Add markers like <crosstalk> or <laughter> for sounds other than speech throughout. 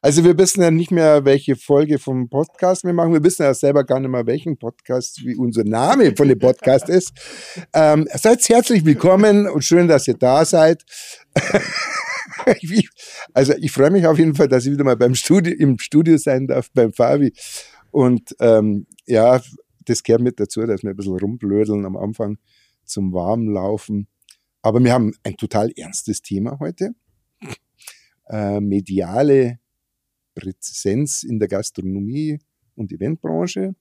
Also wir wissen ja nicht mehr, welche Folge vom Podcast wir machen. Wir wissen ja selber gar nicht mehr, welchen Podcast, wie unser Name von dem Podcast ist. Ähm, seid herzlich willkommen und schön, dass ihr da seid. <laughs> also ich freue mich auf jeden Fall, dass ich wieder mal beim Studio, im Studio sein darf, beim Fabi. Und ähm, ja, das gehört mit dazu, dass wir ein bisschen rumblödeln am Anfang zum Warmlaufen. Aber wir haben ein total ernstes Thema heute. Äh, mediale Präsenz in der Gastronomie und Eventbranche.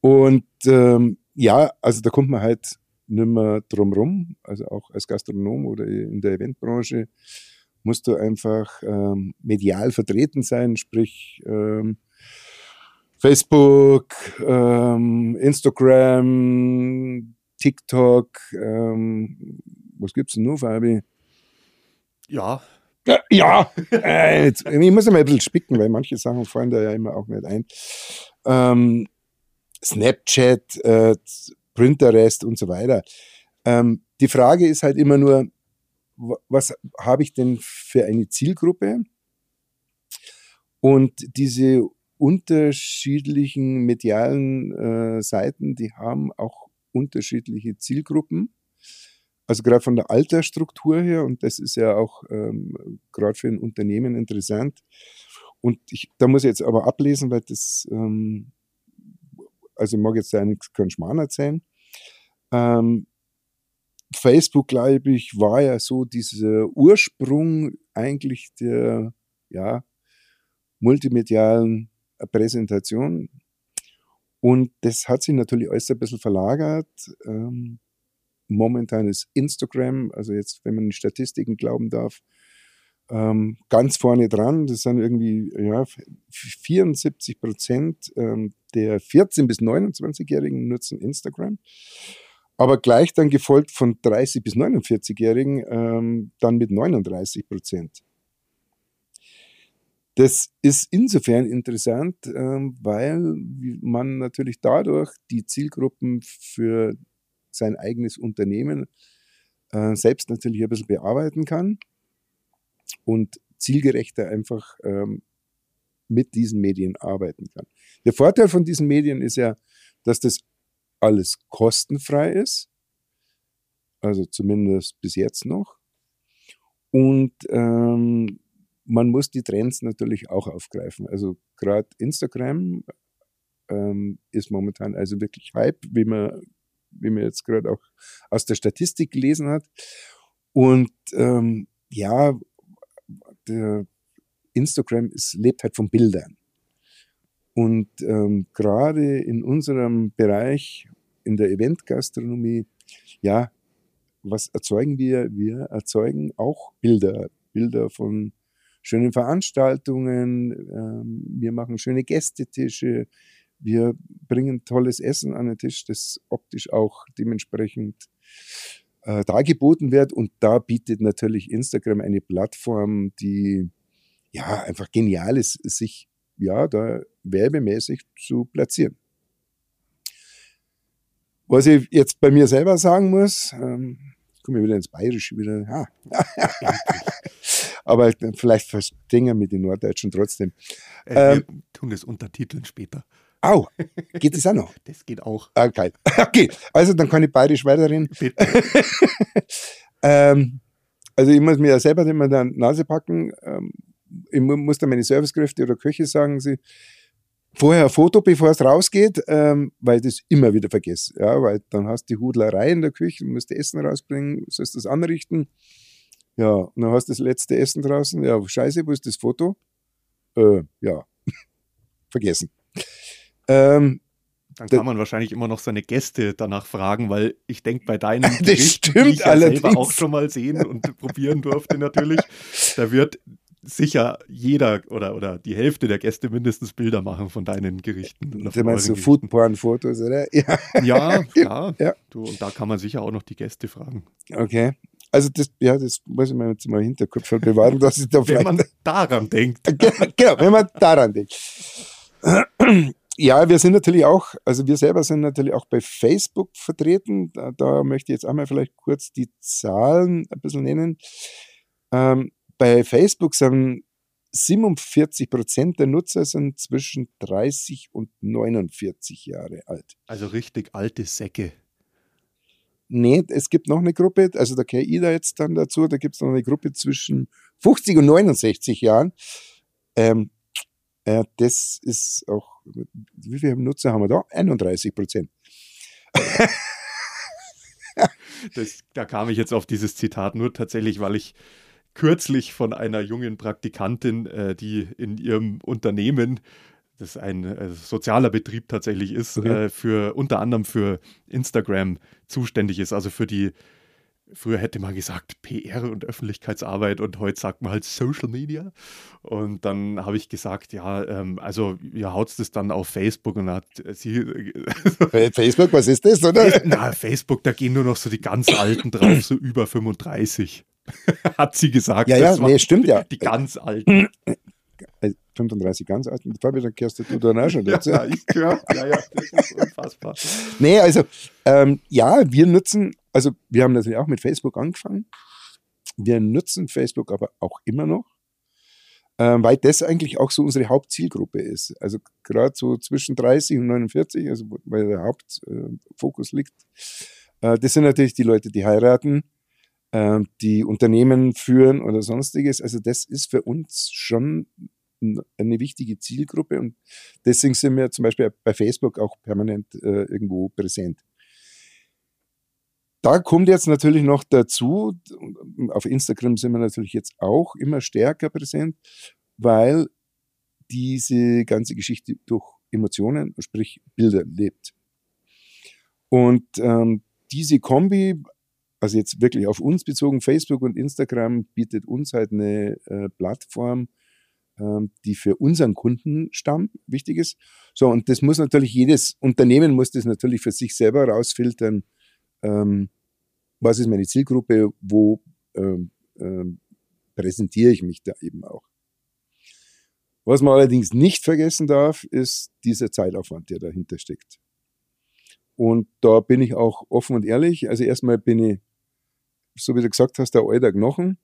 Und ähm, ja, also da kommt man halt nicht mehr drum rum. Also auch als Gastronom oder in der Eventbranche musst du einfach ähm, medial vertreten sein, sprich ähm, Facebook, ähm, Instagram, TikTok, ähm, was gibt's denn noch, Fabi? Ja. Ja, ja. Äh, jetzt, ich muss immer ein bisschen spicken, weil manche Sachen fallen da ja immer auch nicht ein. Ähm, Snapchat, äh, Pinterest und so weiter. Ähm, die Frage ist halt immer nur, was habe ich denn für eine Zielgruppe? Und diese unterschiedlichen medialen äh, Seiten, die haben auch unterschiedliche Zielgruppen. Also gerade von der Altersstruktur her, und das ist ja auch ähm, gerade für ein Unternehmen interessant. Und ich, da muss ich jetzt aber ablesen, weil das, ähm, also ich mag jetzt da nichts keinen Schmarrn erzählen. Ähm, Facebook, glaube ich, war ja so dieser Ursprung eigentlich der ja, multimedialen Präsentation. Und das hat sich natürlich alles ein bisschen verlagert. Ähm, momentan ist Instagram, also jetzt, wenn man Statistiken glauben darf, ähm, ganz vorne dran. Das sind irgendwie ja, 74 Prozent ähm, der 14- bis 29-Jährigen nutzen Instagram. Aber gleich dann gefolgt von 30- bis 49-Jährigen ähm, dann mit 39 Prozent. Das ist insofern interessant, ähm, weil man natürlich dadurch die Zielgruppen für sein eigenes Unternehmen äh, selbst natürlich ein bisschen bearbeiten kann und zielgerechter einfach ähm, mit diesen Medien arbeiten kann. Der Vorteil von diesen Medien ist ja, dass das alles kostenfrei ist, also zumindest bis jetzt noch. Und ähm, man muss die Trends natürlich auch aufgreifen. Also gerade Instagram ähm, ist momentan also wirklich Hype, wie man, wie man jetzt gerade auch aus der Statistik gelesen hat. Und ähm, ja, Instagram ist, lebt halt von Bildern. Und ähm, gerade in unserem Bereich, in der Eventgastronomie, ja, was erzeugen wir? Wir erzeugen auch Bilder. Bilder von schönen Veranstaltungen, ähm, wir machen schöne Gästetische, wir bringen tolles Essen an den Tisch, das optisch auch dementsprechend äh, dargeboten wird. Und da bietet natürlich Instagram eine Plattform, die ja einfach genial ist, sich ja da werbemäßig zu platzieren. Was ich jetzt bei mir selber sagen muss, ähm, komme ich wieder ins Bayerische wieder. Ah. <laughs> Aber vielleicht verstehen wir mit den Norddeutschen trotzdem. Äh, wir ähm, tun das untertiteln später. Au, geht das auch noch? Das geht auch. Okay. <laughs> okay, also dann kann ich bayerisch weiterreden. <laughs> Ähm, also ich muss mir ja selber immer die Nase packen. Ähm, ich muss dann meine Servicekräfte oder Köche sagen, sie vorher ein Foto, bevor es rausgeht, ähm, weil ich das immer wieder vergesse. Ja, weil dann hast du die Hudlerei in der Küche, musst du Essen rausbringen, sollst das anrichten. Ja, und dann hast du das letzte Essen draußen. Ja, scheiße, wo ist das Foto? Äh, ja, <laughs> vergessen. Ähm, dann kann man wahrscheinlich immer noch seine Gäste danach fragen, weil ich denke, bei deinen <laughs> das Gerichten, stimmt die ich ja selber auch schon mal sehen und probieren durfte natürlich, da wird sicher jeder oder, oder die Hälfte der Gäste mindestens Bilder machen von deinen Gerichten. Du meinst so Foodporn-Fotos, oder? <laughs> Ja, ja, klar. Ja. Du, und da kann man sicher auch noch die Gäste fragen. Okay. Also das, ja, das muss ich mir jetzt mal im Hinterkopf bewahren, dass ich da Wenn man daran denkt. <laughs> genau, wenn man daran denkt. Ja, wir sind natürlich auch, also wir selber sind natürlich auch bei Facebook vertreten. Da, da möchte ich jetzt einmal vielleicht kurz die Zahlen ein bisschen nennen. Ähm, bei Facebook sind 47 Prozent der Nutzer sind zwischen 30 und 49 Jahre alt. Also richtig alte Säcke. Nee, es gibt noch eine Gruppe, also da kenne ich da jetzt dann dazu, da gibt es noch eine Gruppe zwischen 50 und 69 Jahren. Ähm, äh, das ist auch, wie viele Nutzer haben wir da? 31 Prozent. <laughs> das, da kam ich jetzt auf dieses Zitat nur tatsächlich, weil ich kürzlich von einer jungen Praktikantin, äh, die in ihrem Unternehmen das ein äh, sozialer Betrieb tatsächlich ist, okay. äh, für unter anderem für Instagram zuständig ist, also für die Früher hätte man gesagt PR und Öffentlichkeitsarbeit und heute sagt man halt Social Media. Und dann habe ich gesagt, ja, ähm, also ihr haut es dann auf Facebook und hat sie. <laughs> Facebook, was ist das, oder? Na, Facebook, da gehen nur noch so die ganz Alten drauf, so über 35. <laughs> hat sie gesagt. Ja, ja, nee, stimmt ja. Die ganz Alten. 35 ganz alten, Fabi, dann kehrst du dann auch schon dazu. Ja, ich gehöre. Ja, ja, das ist unfassbar. Nee, also, ähm, ja, wir nutzen, also wir haben natürlich auch mit Facebook angefangen. Wir nutzen Facebook aber auch immer noch, ähm, weil das eigentlich auch so unsere Hauptzielgruppe ist. Also gerade so zwischen 30 und 49, also weil der Hauptfokus äh, liegt. Äh, das sind natürlich die Leute, die heiraten, äh, die Unternehmen führen oder sonstiges. Also das ist für uns schon eine wichtige Zielgruppe und deswegen sind wir zum Beispiel bei Facebook auch permanent äh, irgendwo präsent. Da kommt jetzt natürlich noch dazu, auf Instagram sind wir natürlich jetzt auch immer stärker präsent, weil diese ganze Geschichte durch Emotionen, sprich Bilder lebt. Und ähm, diese Kombi, also jetzt wirklich auf uns bezogen, Facebook und Instagram bietet uns halt eine äh, Plattform, ähm, die für unseren Kundenstamm wichtig ist. So, und das muss natürlich jedes Unternehmen muss das natürlich für sich selber rausfiltern. Ähm, was ist meine Zielgruppe? Wo ähm, ähm, präsentiere ich mich da eben auch? Was man allerdings nicht vergessen darf, ist dieser Zeitaufwand, der dahinter steckt. Und da bin ich auch offen und ehrlich. Also erstmal bin ich, so wie du gesagt hast, der alter Knochen,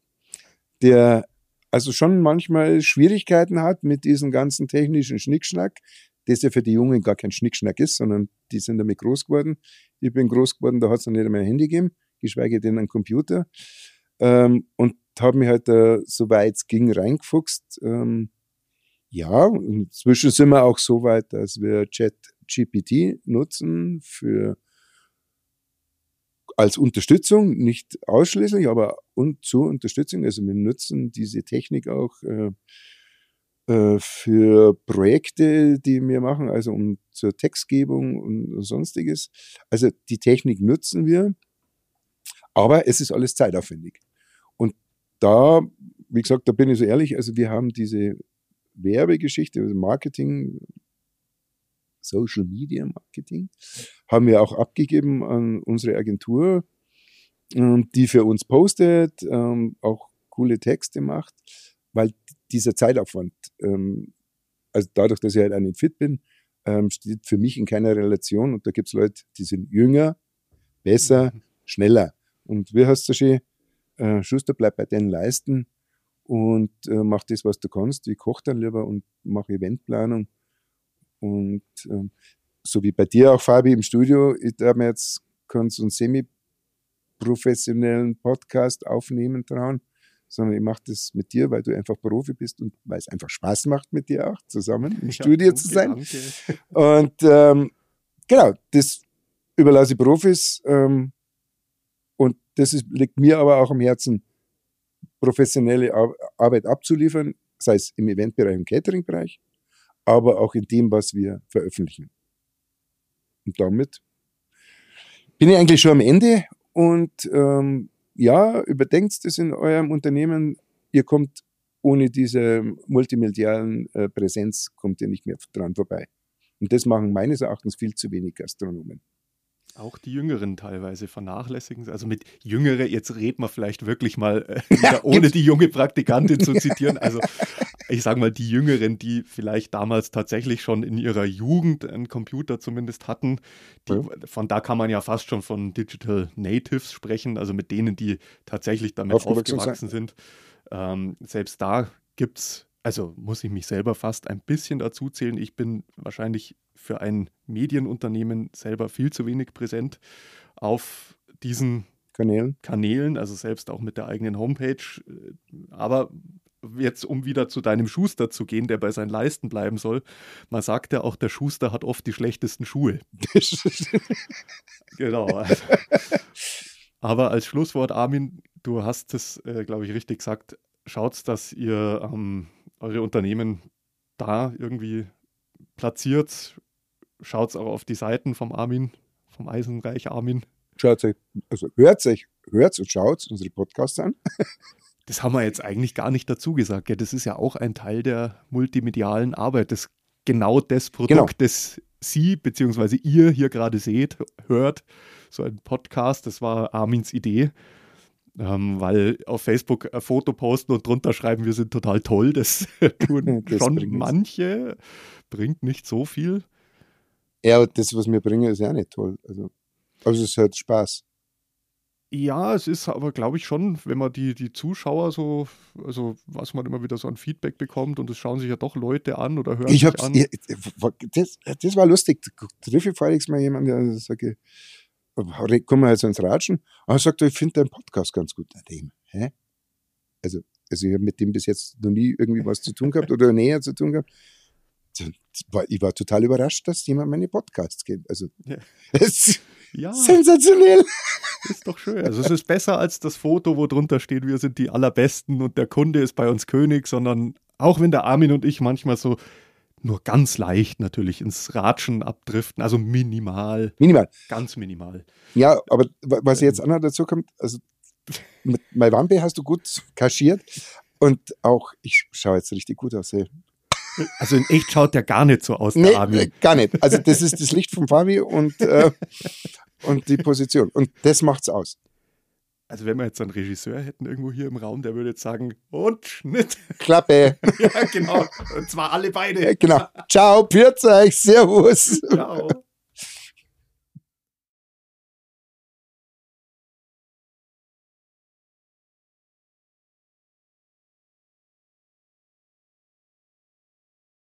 der also schon manchmal Schwierigkeiten hat mit diesem ganzen technischen Schnickschnack, das ja für die Jungen gar kein Schnickschnack ist, sondern die sind damit groß geworden. Ich bin groß geworden, da hat es noch nicht einmal ein Handy gegeben, geschweige denn einen Computer. Ähm, und habe mich halt da, soweit es ging, reingefuchst. Ähm, ja, inzwischen sind wir auch so weit, dass wir Chat-GPT nutzen für als Unterstützung, nicht ausschließlich, aber und zur Unterstützung. Also wir nutzen diese Technik auch äh, äh, für Projekte, die wir machen, also um zur Textgebung und sonstiges. Also die Technik nutzen wir, aber es ist alles zeitaufwendig. Und da, wie gesagt, da bin ich so ehrlich, also wir haben diese Werbegeschichte, also Marketing, Social Media Marketing, haben wir auch abgegeben an unsere Agentur, ähm, die für uns postet, ähm, auch coole Texte macht, weil dieser Zeitaufwand, ähm, also dadurch, dass ich halt einen Fit bin, steht für mich in keiner Relation und da gibt es Leute, die sind jünger, besser, mhm. schneller. Und wie hast du schön, äh, Schuster, bleib bei deinen Leisten und äh, mach das, was du kannst. Ich koche dann lieber und mache Eventplanung und ähm, so wie bei dir auch, Fabi, im Studio, ich darf mir jetzt kann so einen semi-professionellen Podcast aufnehmen trauen, sondern ich mache das mit dir, weil du einfach Profi bist und weil es einfach Spaß macht, mit dir auch zusammen im ja, Studio danke, zu sein. Danke. <laughs> Und ähm, genau, das überlasse ich Profis. Ähm, und das ist, liegt mir aber auch am Herzen, professionelle Arbeit abzuliefern, sei es im Eventbereich, im Cateringbereich, aber auch in dem, was wir veröffentlichen. Und damit bin ich eigentlich schon am Ende und ähm, ja, überdenkt es in eurem Unternehmen. Ihr kommt ohne diese multimedialen äh, Präsenz, kommt ihr nicht mehr dran vorbei. Und das machen meines Erachtens viel zu wenig Gastronomen. Auch die Jüngeren teilweise vernachlässigen. Also mit Jüngere, jetzt reden wir vielleicht wirklich mal, äh, <laughs> ohne die junge Praktikantin zu zitieren. Also ich sage mal, die Jüngeren, die vielleicht damals tatsächlich schon in ihrer Jugend einen Computer zumindest hatten, die, ja. von da kann man ja fast schon von Digital Natives sprechen, also mit denen, die tatsächlich damit aufgewachsen sind. Ähm, selbst da gibt es, also muss ich mich selber fast ein bisschen dazu zählen. Ich bin wahrscheinlich für ein Medienunternehmen selber viel zu wenig präsent auf diesen Kanälen. Kanälen, also selbst auch mit der eigenen Homepage. Aber jetzt, um wieder zu deinem Schuster zu gehen, der bei seinen Leisten bleiben soll, man sagt ja auch, der Schuster hat oft die schlechtesten Schuhe. <laughs> genau. Also. Aber als Schlusswort, Armin, du hast es, äh, glaube ich, richtig gesagt. Schaut, dass ihr ähm, eure Unternehmen da irgendwie platziert. Schaut auch auf die Seiten vom Armin, vom Eisenreich Armin. Schaut euch, also hört euch, hört und schaut unsere Podcasts an. <laughs> das haben wir jetzt eigentlich gar nicht dazu gesagt. Ja, das ist ja auch ein Teil der multimedialen Arbeit. Das genau das Produkt, genau. das Sie bzw. ihr hier gerade seht, hört, so ein Podcast, das war Armins Idee. Ähm, weil auf Facebook ein Foto posten und drunter schreiben, wir sind total toll, das <laughs> tun das schon manche, bringt nicht so viel. Ja, das, was wir bringen, ist ja nicht toll. Also, also es hat Spaß. Ja, es ist aber, glaube ich, schon, wenn man die, die Zuschauer so, also was man immer wieder so an Feedback bekommt und es schauen sich ja doch Leute an oder hören ich sich an. Ja, das, das war lustig. Da treffe ich voriges Mal jemanden, der sagt, kommen wir jetzt ins Ratschen. Und er sagt, ich finde deinen Podcast ganz gut. Dem, hä? Also, also ich habe mit dem bis jetzt noch nie irgendwie was zu tun gehabt oder <laughs> näher zu tun gehabt. Ich war total überrascht, dass jemand meine Podcasts kennt. Also, ja. <laughs> Ja. Sensationell. Ist doch schön. Also es ist besser als das Foto, wo drunter steht, wir sind die Allerbesten und der Kunde ist bei uns König, sondern auch wenn der Armin und ich manchmal so nur ganz leicht natürlich ins Ratschen abdriften, also minimal. Minimal. Ganz minimal. Ja, aber was jetzt auch noch dazu kommt, also mit My Wampe hast du gut kaschiert und auch, ich schaue jetzt richtig gut aus. Ey. Also in echt schaut der gar nicht so aus, der nee, Armin. gar nicht. Also das ist das Licht vom Fabi und, äh, und die Position. Und das macht's aus. Also wenn wir jetzt einen Regisseur hätten irgendwo hier im Raum, der würde jetzt sagen, und Schnitt. Klappe. <laughs> ja, genau. Und zwar alle beide. Genau. Ciao, Pfiat euch, Servus. Ciao.